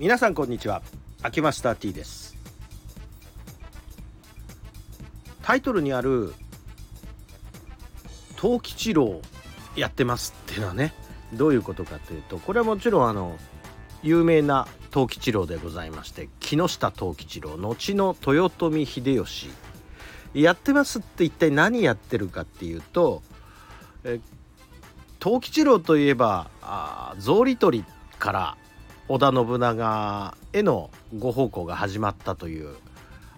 皆さんこんにちは。秋マスター T です。タイトルにある藤吉郎やってますっていうのはねどういうことかというとこれはもちろんあの有名な藤吉郎でございまして木下藤吉郎後の豊臣秀吉。やってますって一体何やってるかっていうと藤吉郎といえば草履取りから織田信長へのご奉公が始まったという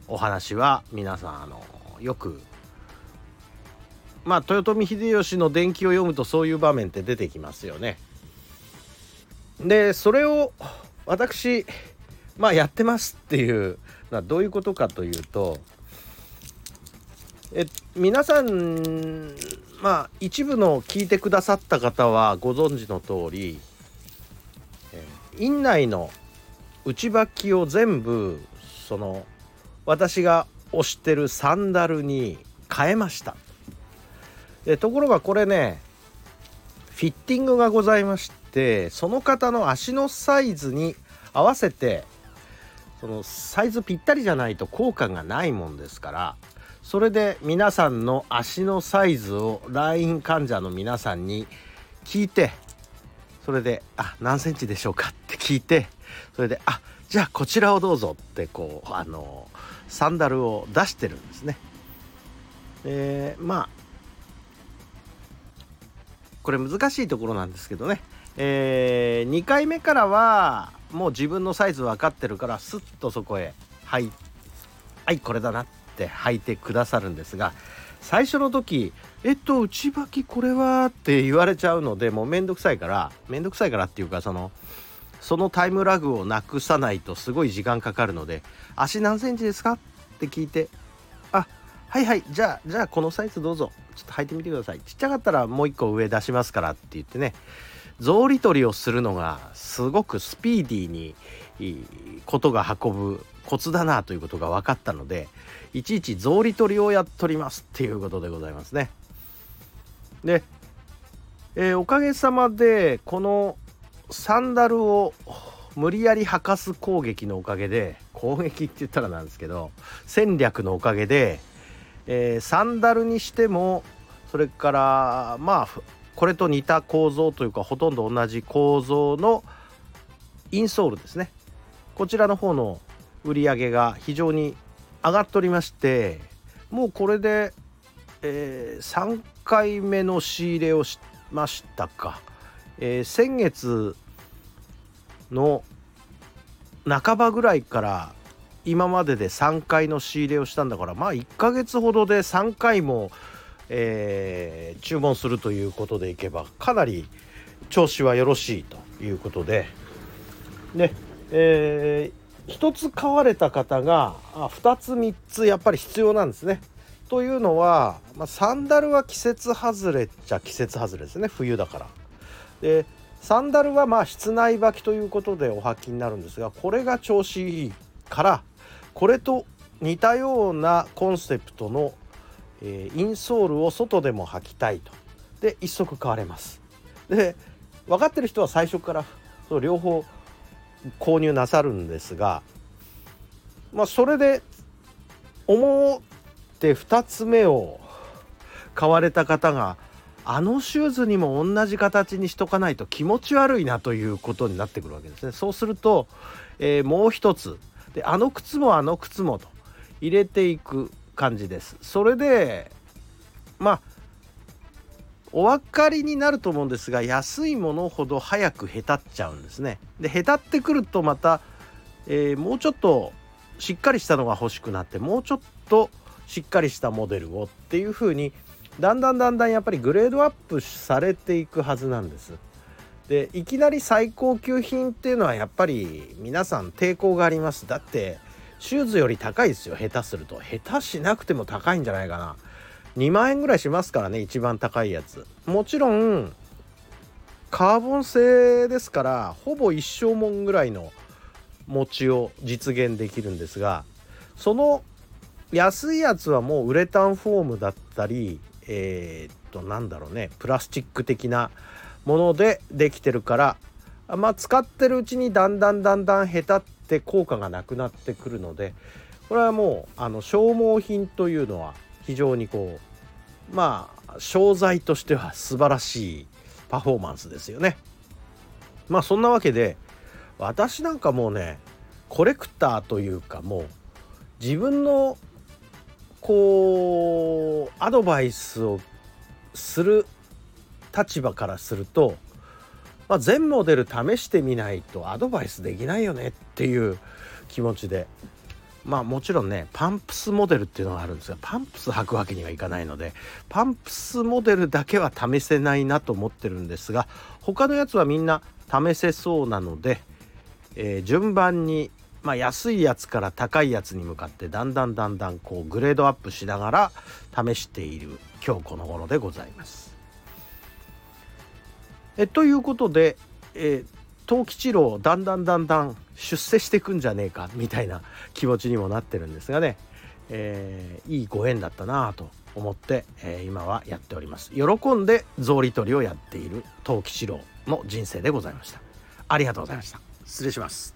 お話は皆さんあのよくまあ豊臣秀吉の伝記を読むとそういう場面って出てきますよね。でそれを私まあやってますっていうのはどういうことかというとえ皆さんまあ一部の聞いてくださった方はご存知の通り院内の内履きを全部その私が推してるサンダルに変えました。でところがこれねフィッティングがございましてその方の足のサイズに合わせてそのサイズぴったりじゃないと効果がないもんですからそれで皆さんの足のサイズを来院患者の皆さんに聞いてそれで「あ何センチでしょうか?」って聞いてそれで「あじゃあこちらをどうぞ」ってこうあのサンダルを出してるんですね。えー、まあこれ難しいところなんですけどね、えー、2回目からはもう自分のサイズ分かってるからスッとそこへ「はいはいこれだな」って履いてくださるんですが最初の時「えっと内履きこれは?」って言われちゃうのでもうめんどくさいからめんどくさいからっていうかそのそのタイムラグをなくさないとすごい時間かかるので「足何センチですか?」って聞いて「あはいはいじゃあじゃあこのサイズどうぞちょっと履いてみてくださいちっちゃかったらもう一個上出しますから」って言ってね草履取りをするのがすごくスピーディーにことが運ぶコツだなということが分かったのでいちいち草履取りをやっておりますっていうことでございますね。で、えー、おかげさまでこのサンダルを無理やり履かす攻撃のおかげで攻撃って言ったらなんですけど戦略のおかげで、えー、サンダルにしてもそれからまあこれと似た構造というかほとんど同じ構造のインソールですねこちらの方の売り上げが非常に上がっておりましてもうこれで、えー、3回目の仕入れをしましたか、えー、先月の半ばぐらいから今までで3回の仕入れをしたんだからまあ1ヶ月ほどで3回も、えー、注文するということでいけばかなり調子はよろしいということで。で、えー、1つ買われた方が2つ3つやっぱり必要なんですね。というのは、まあ、サンダルは季節外れっちゃ季節外れですね冬だから。でサンダルはまあ室内履きということでお履きになるんですがこれが調子いいからこれと似たようなコンセプトの、えー、インソールを外でも履きたいと。で1足買われます。で分かってる人は最初からそう両方購入なさるんですがまあそれで思って2つ目を買われた方があのシューズにも同じ形にしとかないと気持ち悪いなということになってくるわけですね。そうすると、えー、もう一つであの靴もあの靴もと入れていく感じです。それでまあお分かりになると思うんですが安いものほど早くへたっちゃうんですね。でへたってくるとまた、えー、もうちょっとしっかりしたのが欲しくなってもうちょっとしっかりしたモデルをっていう風にだんだんだんだんやっぱりグレードアップされていくはずなんです。でいきなり最高級品っていうのはやっぱり皆さん抵抗があります。だってシューズより高いですよ下手すると下手しなくても高いんじゃないかな。2万円ぐらいしますからね一番高いやつ。もちろんカーボン製ですからほぼ一生もんぐらいの持ちを実現できるんですがその安いやつはもうウレタンフォームだったりえー、っとなんだろうねプラスチック的なものでできてるからまあ使ってるうちにだんだんだんだん下手って効果がなくなってくるのでこれはもうあの消耗品というのは非常にこうまあ商材としては素晴らしいパフォーマンスですよね。まあそんなわけで私なんかもうねコレクターというかもう自分のこうアドバイスをする立場からすると、まあ、全モデル試してみないとアドバイスできないよねっていう気持ちでまあもちろんねパンプスモデルっていうのがあるんですがパンプス履くわけにはいかないのでパンプスモデルだけは試せないなと思ってるんですが他のやつはみんな試せそうなので、えー、順番に、まあ、安いやつから高いやつに向かってだんだんだんだんこうグレードアップしながら試している今日この頃でございます。えということで、えー、藤吉郎だんだんだんだん出世していくんじゃねえかみたいな気持ちにもなってるんですがね、えー、いいご縁だったなと思って、えー、今はやっております。喜んで草履取りをやっている藤吉郎の人生でございました。ありがとうございました。失礼します。